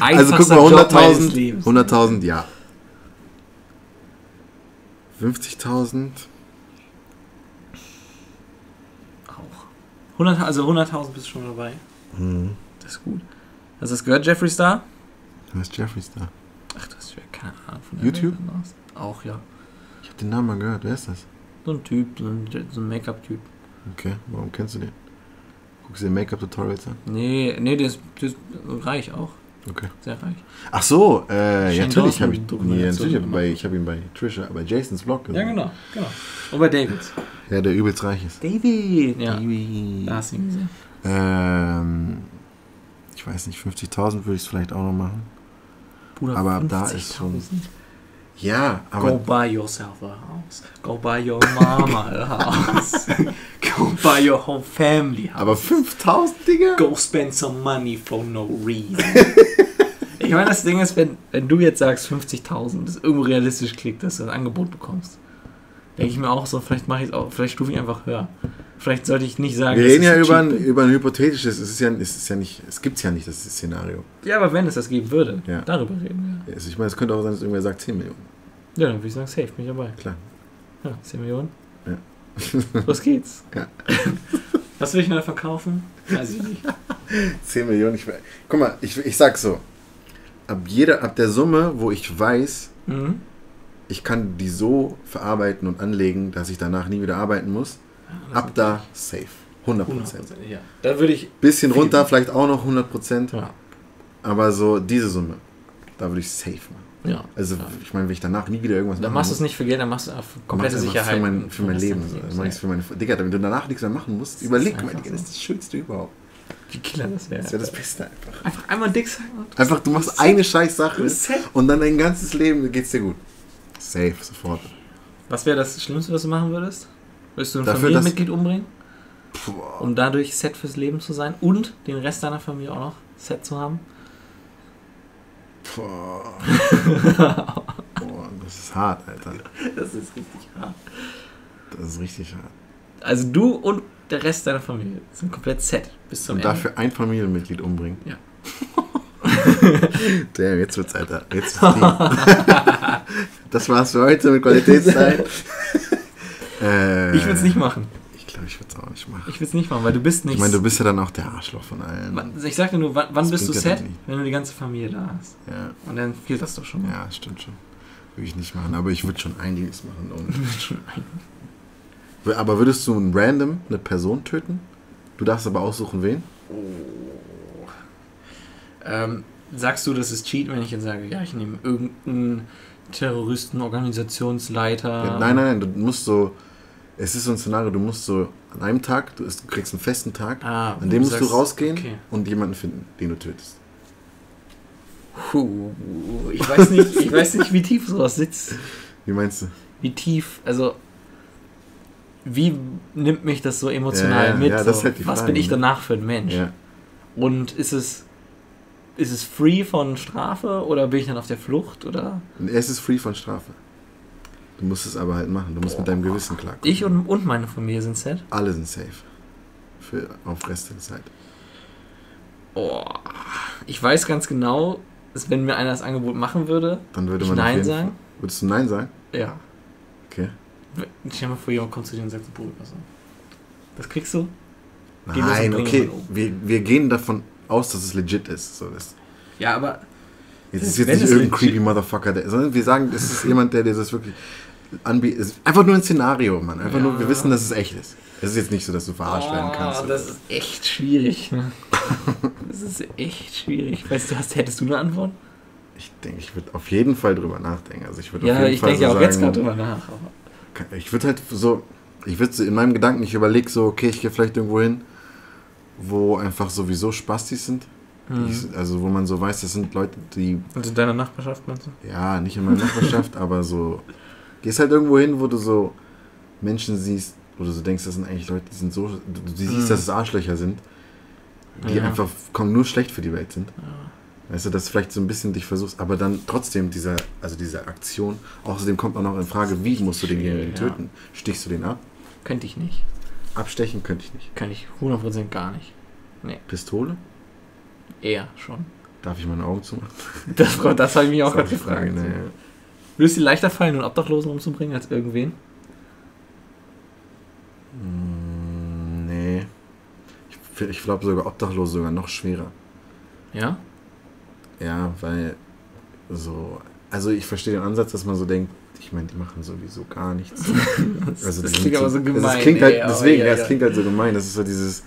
Also guck mal, 100.000, 100.000, ja. 50.000, Auch. 100, also 100.000 bist du schon dabei. hm. Das ist gut. Hast du das gehört, Jeffree Star? Wer ist Jeffries da? Ach, das ist keine Ahnung von YouTube? Auch, ja. Ich habe den Namen mal gehört, wer ist das? So ein Typ, so ein, so ein Make-up-Typ. Okay, warum kennst du den? Guckst du dir Make-up-Tutorials an? Nee, nee, der ist, der ist reich auch. Okay. Sehr reich. Ach so, äh, ja, natürlich habe ich, nee, natürlich hab bei, ich habe ihn bei Trisha, bei Jasons Vlog gesehen. genau, genau. Und bei Davids. Ja, der übelst reich ist. David! Ja, Baby. da hast du ihn gesehen. Ähm, ich weiß nicht, 50.000 würde ich es vielleicht auch noch machen. Bruder, Aber ab da ist schon- 50.000. Ja, Go aber buy yourself a house. Go buy your mama a house. Go buy your whole family house. aber 5.000, Digga? Go spend some money for no reason. ich meine, das Ding ist, wenn, wenn du jetzt sagst 50.000, das irgendwo realistisch klingt, dass du ein Angebot bekommst, denke ich mir auch so, vielleicht mache ich es auch, vielleicht stufe ich einfach höher. Vielleicht sollte ich nicht sagen, Wir reden ja über ein, über ein hypothetisches, es ist ja, es ist ja nicht, es gibt's ja nicht, das Szenario. Ja, aber wenn es das geben würde, Ja. darüber reden Also ich meine, es könnte auch sein, dass irgendwer sagt 10 Millionen. wir. Ja, dann würde ich sagen, safe, bin ich dabei. Klar. Ja, 10 Millionen. Ja. Was geht's? Ja. Was will ich mir davon kaufen? Weiß ich nicht. 10 Millionen, ich, guck mal, ich, ich sag so, ab jeder, ab der Summe, wo ich weiß, Mhm. ich kann die so verarbeiten und anlegen, dass ich danach nie wieder arbeiten muss, ab da safe. 100 Prozent. 100%, ja. Da würde ich. Bisschen runter, vielleicht auch noch 100 Prozent, Ja. aber so diese Summe, da würde ich safe machen. ja. Also Ja. ich meine, wenn ich danach nie wieder irgendwas Dann machen machst du es nicht für Geld, dann machst du auf komplette Sicherheit. Für mein, für mein Leben. dann Dann mach ich's für meine, Digga, wenn du danach nichts mehr machen musst, Das überleg mal, Digga, das ist das Schönste überhaupt. Wie killer das wäre. Das wäre das Beste einfach. Einfach einmal dick sein und Einfach, du machst eine scheiß Sache und dann dein ganzes Leben geht's dir gut. Safe, sofort. Was wäre das Schlimmste, was du machen würdest? Willst du ein Dafür, Familienmitglied umbringen, Boah. um dadurch set fürs Leben zu sein und den Rest deiner Familie auch noch set zu haben? Boah. Boah, das ist hart, Alter. Das ist richtig hart. Das ist richtig hart. Also du und der Rest deiner Familie sind komplett set bis zum Und Ende. dafür ein Familienmitglied umbringen. Ja. Damn, jetzt wird's, Alter. Jetzt wird's. Das war's für heute mit Qualitätszeit. Äh, Ich würde es nicht machen. Ich glaube, ich würde es auch nicht machen. Ich würde es nicht machen, weil du bist nicht. Ich meine, du bist ja dann auch der Arschloch von allen. Ich sagte nur, wann, wann bist du set, wenn du die ganze Familie da hast? Ja, Und dann fehlt das doch schon mal. ja, stimmt schon. Würde ich nicht machen, aber ich würde schon einiges machen. Und aber würdest du ein random eine Person töten? Du darfst aber aussuchen, wen? ähm, sagst du, das ist Cheat, wenn ich jetzt sage, ja, ich nehme irgendeinen Terroristen, Organisationsleiter? Ja, nein, nein, nein, du musst so. Es ist so ein Szenario, du musst so an einem Tag, du, du kriegst einen festen Tag, Ah, an dem musst sagst, du rausgehen Okay. und jemanden finden, den du tötest. Puh, ich weiß nicht, ich weiß nicht, wie tief sowas sitzt. Wie meinst du? Wie tief, also wie nimmt mich das so emotional Ja, ja, mit? ja, so? ist halt Was Frage, bin ich ne? danach für ein Mensch? Und ist es ist es free von Strafe oder bin ich dann auf der Flucht oder Es ist free von Strafe. Du musst es aber halt machen. Du musst mit deinem Gewissen klarkommen. ich und, und meine Familie sind set? Alle sind safe. Für, auf Rest der Zeit. Oh, ich weiß ganz genau, dass wenn mir einer das Angebot machen würde, Dann würde ich man auf Nein sagen. Fall- Würdest du Nein sagen? Ja. Okay. Stell dir mal vor, jemand kommt zu dir und sagt, so, Bruder, was so. Das kriegst du? Nein, okay. Wir, wir gehen davon aus, dass es legit ist. So, das, Ja, aber jetzt ist jetzt es nicht irgendein legit- creepy Motherfucker, der, sondern wir sagen, es ist jemand, der dir das wirklich ist einfach nur ein Szenario, Mann. Einfach nur, wir Ja. wissen, dass es echt ist. Es ist jetzt nicht so, dass du verarscht werden kannst. Oh, das ist echt schwierig. das ist echt schwierig. Weißt du, hast, hättest du eine Antwort? ich denke, ich würde auf jeden Fall drüber nachdenken. Also ich würde Ja, auf jeden ich denke so auch jetzt sagen, gerade drüber nach. Ich würde halt so, ich würde so in meinem Gedanken, ich überlege so, okay, ich gehe vielleicht irgendwo hin, wo einfach sowieso Spastis sind. Mhm. ich- Also wo man so weiß, das sind Leute, die, Also in deiner Nachbarschaft meinst du? ja, nicht in meiner Nachbarschaft, aber so, gehst halt irgendwo hin, wo du so Menschen siehst, wo du so denkst, das sind eigentlich Leute, die sind so, du, du siehst, Mhm. dass es Arschlöcher sind, die Ja. einfach kommen nur schlecht für die Welt sind. Weißt du, dass du vielleicht so ein bisschen dich versuchst, aber dann trotzdem dieser, also diese Aktion, außerdem kommt auch noch in Frage, wie musst du denjenigen ja. töten? Stichst du den ab? Könnte ich nicht. Abstechen könnte ich nicht. Kann ich 100% gar nicht. Pistole? Eher schon. Darf ich meine Augen zumachen? Das, das habe ich mich auch gerade auch gefragt. Frage, ne? Würde es dir leichter fallen, einen Obdachlosen umzubringen, als irgendwen? Mm, nee. Ich, ich glaube sogar Obdachlose sogar noch schwerer. Ja? Ja, weil so. Also ich verstehe den Ansatz, dass man so denkt, ich meine, die machen sowieso gar nichts. Das, Also das klingt aber so gemein. Das klingt halt, ey, deswegen, ja, ja, ja. klingt halt so gemein. Das ist so dieses,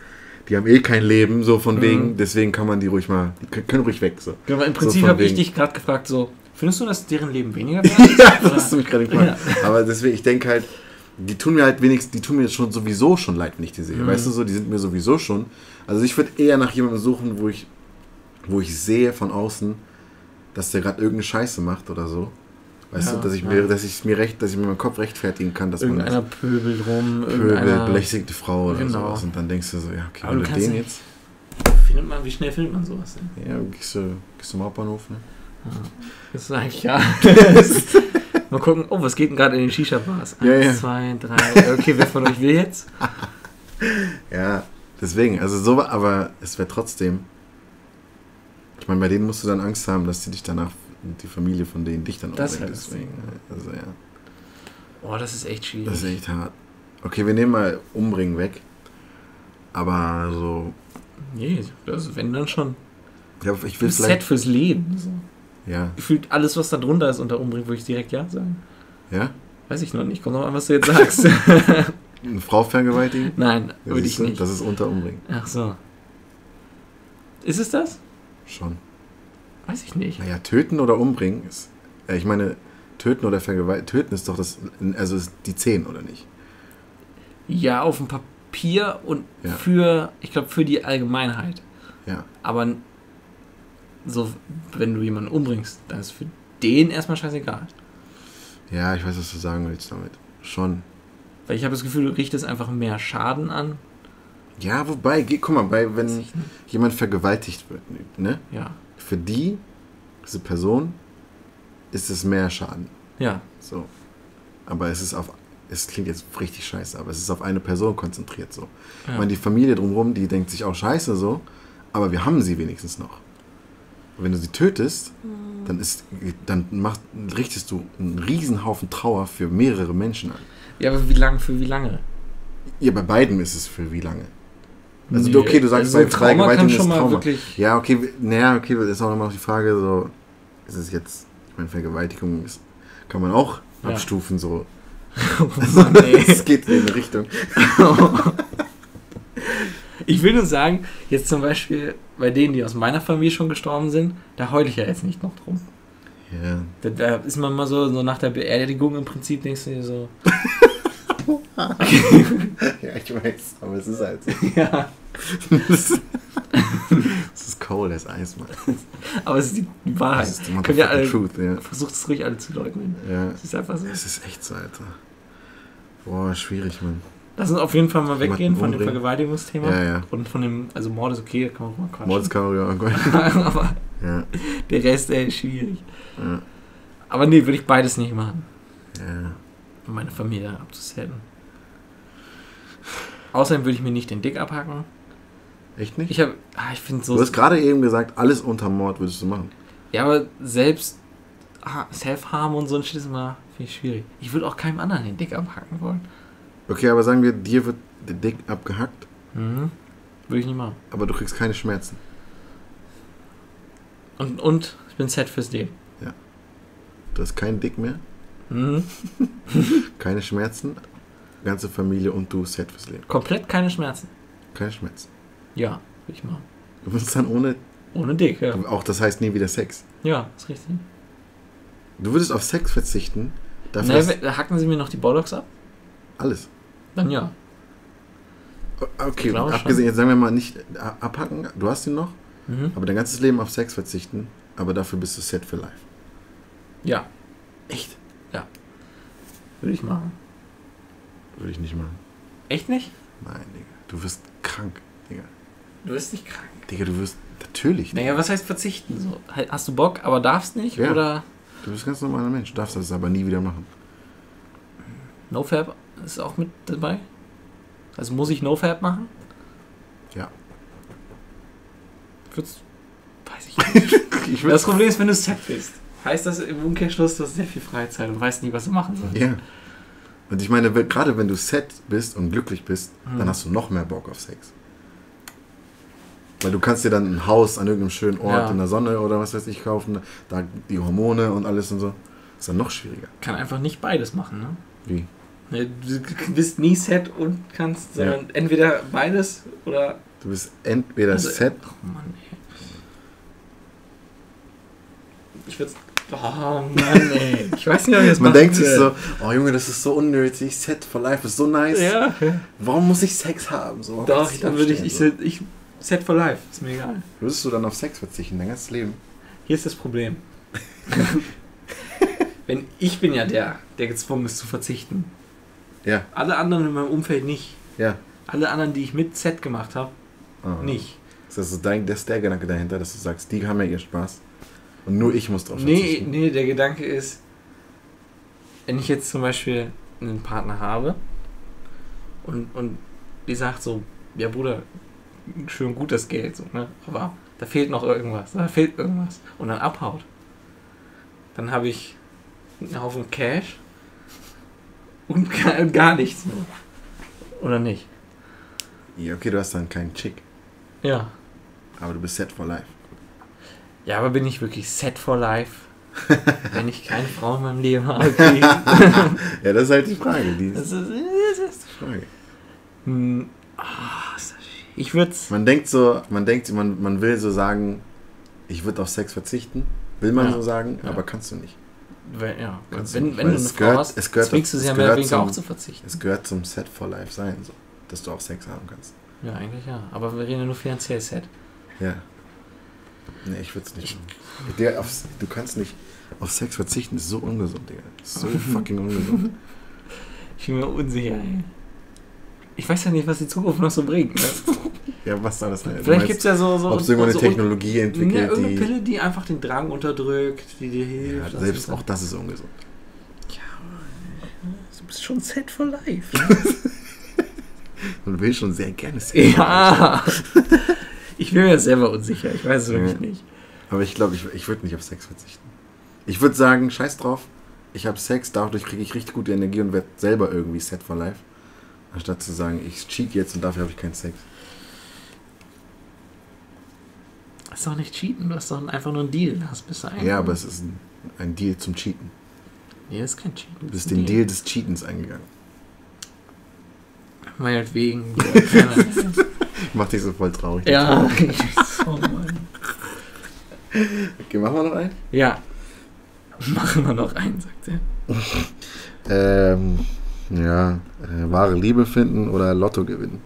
die haben eh kein Leben, so von Mhm. wegen, deswegen kann man die ruhig mal, die können, ruhig weg, so. Genau, im Prinzip von habe ich dich gerade gefragt, so, findest du, dass deren Leben weniger wert ist? ja, das hast du mich gerade gefragt. Aber deswegen, ich denke halt, die tun mir halt wenigstens, die tun mir schon sowieso schon leid, wenn ich die sehe. Mhm. Weißt du so, die sind mir sowieso schon. Also ich würde eher nach jemandem suchen, wo ich, wo ich sehe von außen, dass der gerade irgendeine Scheiße macht oder so. Weißt Ja, du, dass ich ja. mir, dass ich mir recht, dass ich mir meinen Kopf rechtfertigen kann, dass Irgendeiner man pöbelt rum, Pöbel, irgendeiner... belästigte Frau oder Genau. sowas. Und dann denkst du so, ja, okay, Aber du den jetzt. Findet man, wie schnell findet man sowas denn? Ja, gehst du, gehst du zum Hauptbahnhof, ne? Das ist eigentlich, ja. Mal gucken, oh, was geht denn gerade in den Shisha-Bars? Eins, Ja, ja. zwei, drei. Okay, wer von euch will jetzt? Ja, deswegen, also so, aber es wäre trotzdem. Ich meine, bei denen musst du dann Angst haben, dass die dich danach, die Familie von denen dich dann Das umbringt. halt das deswegen, also ja, Oh, das ist echt schwierig. das ist echt hart. Okay, wir nehmen mal Umbringen weg. Aber so, Nee, also wenn dann schon. ja, ich will Ein Set fürs Leben. So. Ja, Gefühlt alles, was da drunter ist unter Umbringen, würde ich direkt ja sagen. ja? Weiß ich noch nicht. Kommt noch an, was du jetzt sagst. Eine Frau vergewaltigen? Nein, Ja, würde ich nicht. Das ist unter Umbringen. Ach so. Ist es das? Schon. Weiß ich nicht. Naja, töten oder umbringen ist. Äh, ich meine, töten oder vergewaltigen. Töten ist doch das. Also ist die 10, oder nicht? Ja, auf dem Papier und Ja. für, ich glaube, für die Allgemeinheit. Ja. Aber so, wenn du jemanden umbringst, dann ist für den erstmal scheißegal. Ja, ich weiß, was du sagen willst damit. Schon. Weil ich habe das Gefühl, du richtest einfach mehr Schaden an. Ja, wobei, guck mal, bei, wenn ich jemand vergewaltigt wird, ne? Ja. Für die, diese Person, ist es mehr Schaden. Ja. So. Aber es ist auf, es klingt jetzt richtig scheiße, aber es ist auf eine Person konzentriert so. Ich ja. meine, die Familie drumherum, die denkt sich auch scheiße so, aber wir haben sie wenigstens noch. Wenn du sie tötest, dann ist, dann machst, richtest du einen riesen Haufen Trauer für mehrere Menschen an. ja, aber wie lange, für wie lange? Ja, bei beiden ist es für wie lange? Also Nee, okay, du sagst, also bei Trauma kann Vergewaltigung ist schon mal Trauma. wirklich. Ja, okay, naja, okay, das ist auch immer noch die Frage, so, ist es jetzt, ich meine, Vergewaltigung ist, kann man auch Ja. abstufen, so. Oh Mann, ey. Es geht in eine Richtung. Ich will nur sagen, jetzt zum Beispiel bei denen, die aus meiner Familie schon gestorben sind, da heule ich ja jetzt nicht noch drum. Ja. Da, da ist man mal so, so nach der Beerdigung im Prinzip, denkst du dir so, ja, ich weiß, aber es ist halt so. ja, Es ist cold as Eis, Mann. aber es ist die, Wahrheit. Das ist die Könnt ihr alle, truth, ja. versucht es ruhig alle zu leugnen. ja. Es ist einfach so. Es ist echt so, Alter. Boah, schwierig, Mann. Lass uns auf jeden Fall mal weggehen von dem. Vergewaltigungsthema. Ja, ja. Und von dem, also Mord ist okay, da kann man auch mal quatschen. Mordskamerie, aber ja, der Rest, ey, ist schwierig. ja, Aber nee, würde ich beides nicht machen, ja. um meine Familie abzusetzen. Außerdem würde ich mir nicht den Dick abhacken. Echt nicht? Ich habe, ah, ich finde so. du hast gerade eben gesagt, alles unter Mord würdest du machen. Ja, aber selbst ah, Self-Harm und so ein Shit ist immer viel schwierig. Ich würde auch keinem anderen den Dick abhacken wollen. Okay, aber sagen wir, dir wird der Dick abgehackt, Mhm. Würde ich nicht machen. aber du kriegst keine Schmerzen. Und, und ich bin set fürs Leben. Du hast keinen Dick mehr, Mhm. keine Schmerzen, ganze Familie und du set fürs Leben. Komplett keine Schmerzen. Keine Schmerzen. Ja, würde ich machen. Du wirst dann ohne, Ohne Dick, ja. auch das heißt nie wieder Sex. Ja, ist richtig. Du würdest auf Sex verzichten, dafür Naja, hacken Sie mir noch die Bollocks ab? Alles. Dann ja. Okay, abgesehen, jetzt sagen wir mal nicht äh, abhacken, du hast ihn noch, Mhm. aber dein ganzes Leben auf Sex verzichten, aber dafür bist du set for life. Ja, Echt? würde ich machen. Würde ich nicht machen. Echt nicht? Nein, Digga. Du wirst krank, Digga. Du bist nicht krank. Digga, du wirst natürlich. Naja, was heißt verzichten? So, halt, hast du Bock, aber darfst nicht? Ja. Oder Du bist ein ganz normaler Mensch, darfst das aber nie wieder machen. NoFab ist auch mit dabei? Also muss ich NoFab machen? Ja. Würd's, weiß ich nicht. Ich das Problem ist, wenn du set bist, heißt das im Umkehrschluss, du hast sehr viel Freizeit und weißt nie, was du machen sollst. Ja. Und ich meine, gerade wenn du set bist und glücklich bist, Mhm. dann hast du noch mehr Bock auf Sex. Weil du kannst dir dann ein Haus an irgendeinem schönen Ort Ja. in der Sonne oder was weiß ich kaufen, da die Hormone und alles und so. Ist dann noch schwieriger. Kann einfach nicht beides machen, ne? Wie? Ne, Du bist nie set und kannst, Ja. sondern entweder beides oder. Du bist entweder Also, set, Oh Mann, ey. Ich würde Oh Mann, ey. Ich weiß nicht, ob ich das man denkt sich will. so, oh Junge, das ist so unnötig, Set for Life ist so nice. Ja, Warum muss ich Sex haben? So, doch, dann würde ich, ich, aufstehen, ich. Set for life, ist mir egal. so? Würdest du dann auf Sex verzichten, dein ganzes Leben? Hier ist das Problem. Wenn ich bin ja der, der gezwungen ist zu verzichten. Ja, Alle anderen in meinem Umfeld nicht. ja. Alle anderen, die ich mit Set gemacht habe, Ah. nicht. Das ist, dein, das ist der Gedanke dahinter, dass du sagst, die haben ja ihren Spaß. Und nur ich muss drauf Nee, nee, der Gedanke ist, wenn ich jetzt zum Beispiel einen Partner habe und, und die sagt so, ja Bruder, schön gut das Geld, so, ne? aber da fehlt noch irgendwas, da fehlt irgendwas und dann abhaut, dann habe ich einen Haufen Cash und gar, gar nichts mehr. Oder nicht? Ja, okay, du hast dann keinen Chick, Ja. aber du bist set for life. Ja, aber bin ich wirklich set for life, wenn ich keine Frau in meinem Leben habe? Okay. Ja, das ist halt die Frage. Die Das ist das ist die Frage. Hm, ah, ich würde es. Man denkt so, man denkt, man, man will so sagen, ich würde auf Sex verzichten. Will man Ja. so sagen, Ja. aber kannst du nicht. Wenn, ja, wenn, du, wenn du eine Frau gehört- hast, es gehört- zwingst du sie ja mehr oder weniger auch zu verzichten. Es gehört zum Set for life sein, so, dass du auch Sex haben kannst. Ja, eigentlich ja. Aber wir reden ja nur finanziell set. Ja. Nee, ich würde es nicht. Der auf, du kannst nicht auf Sex verzichten, ist so ungesund, Digga. So fucking ungesund. Ich bin mir unsicher, ey. Ich weiß ja nicht, was die Zukunft noch so bringt. Ne? Ja, was soll das denn? Vielleicht gibt es ja so. so Ob es irgendwo eine Technologie Ja, entwickelt, irgendeine die. Pille, die einfach den Drang unterdrückt, die dir Ja, hilft. selbst auch das ist ungesund. Du bist schon set for life. Man will schon sehr gerne Sex. ja. Ich bin mir selber unsicher. Ich weiß es wirklich Ja. nicht. Aber ich glaube, ich, ich würde nicht auf Sex verzichten. Ich würde sagen, scheiß drauf. Ich habe Sex, dadurch kriege ich richtig gute Energie und werde selber irgendwie set for life. Anstatt zu sagen, ich cheat jetzt und dafür habe ich keinen Sex. Das ist doch nicht cheaten, du hast doch einfach nur einen Deal. Hast bist du ein. Ja, aber es ist ein, ein Deal zum Cheaten. Nee, das ist kein Cheaten. Du das bist den Deal des Cheatens eingegangen. Meinetwegen. Macht dich so voll traurig. ja. oh Mann. Okay, machen wir noch einen? Ja. Machen wir noch einen, sagt er. Ähm, ja, äh, wahre Liebe finden oder Lotto gewinnen.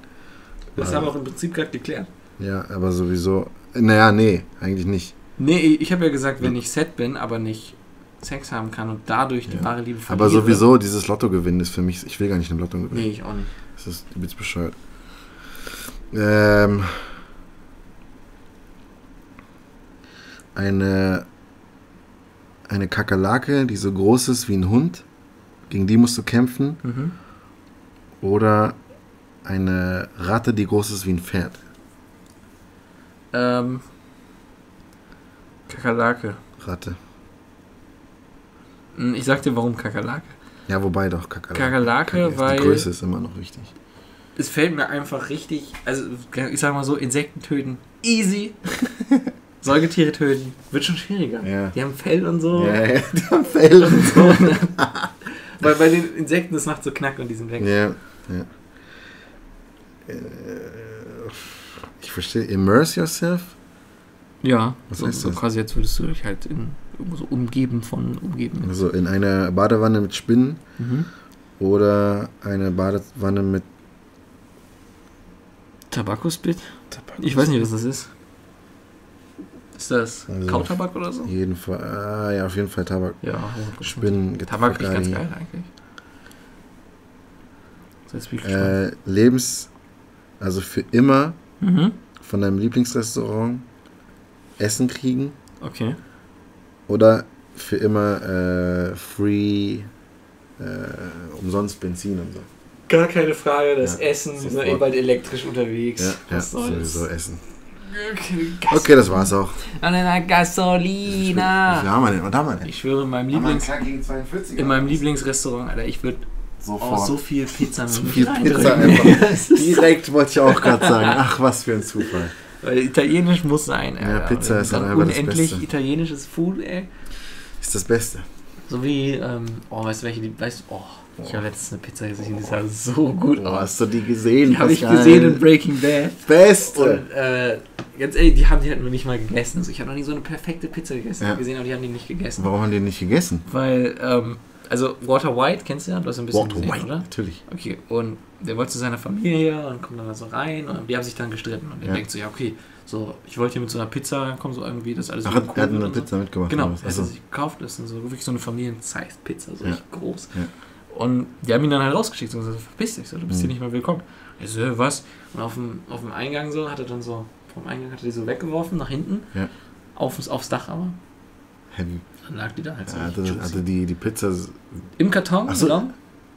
Das haben wir auch im Prinzip gerade geklärt. Ja, aber sowieso. Naja, nee, eigentlich nicht. Nee, ich habe ja gesagt, wenn ich set bin, aber nicht Sex haben kann und dadurch die Ja. wahre Liebe Aber verliere. sowieso, dieses Lotto gewinnen ist für mich, ich will gar nicht im Lotto gewinnen. Nee, ich auch nicht. Das ist übelst bescheuert. Ähm, eine, eine Kakerlake, die so groß ist wie ein Hund, gegen die musst du kämpfen. Mhm. Oder eine Ratte, die groß ist wie ein Pferd. Ähm. Kakerlake. Ratte. Hm, Ich sag dir, warum Kakerlake. Ja, wobei doch Kakerlake. Kakerlake, Die weil Größe ist immer noch wichtig. es fällt mir einfach richtig, also ich sag mal so, Insekten töten, easy. Säugetiere töten, wird schon schwieriger. Ja. Die haben Fell und so. Ja, ja, der Fell und so. Weil bei den Insekten das macht so knack und die sind weg. Ja, ja. Äh, Ich verstehe. Immerse yourself? Ja, Was so, heißt so das? quasi jetzt würdest du dich halt in, irgendwo so umgeben von umgeben. Also in einer Badewanne mit Spinnen Mhm. oder eine Badewanne mit Tabakospit? Ich weiß nicht, was das ist. Ist das Also- Kautabak oder so? jeden Fall. Ah, ja, auf jeden Fall Tabak. Ja, Spinnen, Tabak riecht ganz geil eigentlich. Bin ich Äh. Lebens. Also für immer Mhm. von deinem Lieblingsrestaurant Essen kriegen Okay. oder für immer äh, free äh, umsonst Benzin und so. Gar keine Frage, das Ja, Essen, wir sind sofort. eh bald elektrisch unterwegs. Ja, ja Was soll's? sowieso Essen. Okay, Okay, das war's auch. An einer Wie Gasolina. viel haben wir denn? Was haben wir denn? Ich schwöre, in meinem, Lieblings, Tag gegen 42 in meinem Lieblingsrestaurant, Alter, ich würde Sofort. auch so viel Pizza mit So viel. Pizza einfach. Das Direkt wollte ich auch gerade sagen. Ach, was für ein Zufall. Weil Italienisch muss sein, Ja, Alter. Pizza ist dann dann einfach das unendlich Beste. italienisches Food, ey. Ist das Beste. So wie, ähm, oh, weißt du welche, die, weißt du, oh, ich habe letztens eine Pizza gesehen, die sah so gut Oh, aus. hast du die gesehen? Die habe ich gesehen in Breaking Bad. Beste. Und äh, ganz ehrlich, die haben die halt nur nicht mal gegessen. Also ich habe noch nie so eine perfekte Pizza gegessen, Ja. gesehen, aber die haben die nicht gegessen. Warum haben die nicht gegessen? Weil, ähm, also Walter White, kennst du ja? Du hast ein bisschen gesehen, oder? natürlich. Okay, und der wollte zu seiner Familie und kommt dann da so rein und die haben sich dann gestritten. Und er Ja. denkt so, ja, okay, so, ich wollte hier mit so einer Pizza kommen, so irgendwie, das alles Ach, so hat, er hat eine so. Pizza mitgemacht. Genau, er hat Also, sich gekauft, das ist so wirklich so eine Familien-Size-Pizza, so Ja. richtig groß. Ja. Und die haben ihn dann halt rausgeschickt und gesagt, verpiss dich, so, du bist Mhm. hier nicht mehr willkommen. Er so, "Hä, was? Und auf dem, auf dem Eingang so, hat er dann so, vom Eingang hat er die so weggeworfen, nach hinten, Ja. aufs, aufs Dach aber. heavy. Dann lag die da halt so Er richtig hatte, hatte die, die Pizza. Im Karton Ach so.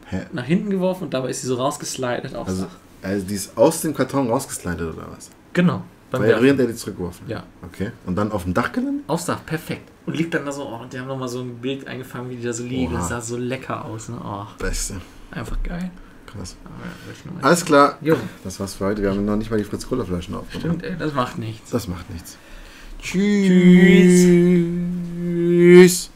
Hä? nach hinten geworfen und dabei ist sie so rausgeslidet aufs Also, Dach. also die ist aus dem Karton rausgeslidet oder was? Genau. Beim Weil, während er die zurückgeworfen? Ja. Okay. Und dann auf dem Dach gelandet? Aufs Dach, perfekt. Und liegt dann da so, oh, und die haben nochmal so ein Bild eingefangen, wie die da so liegen. Oha. Das sah so lecker aus, ne? Oh, Beste. einfach geil. Krass. Mal- Alles klar. Jo, Das war's für heute. Wir haben noch nicht mal die Fritz-Cola-Flaschen aufgemacht. stimmt, ey, das macht nichts. Das macht nichts. Tschüss. Tschüss.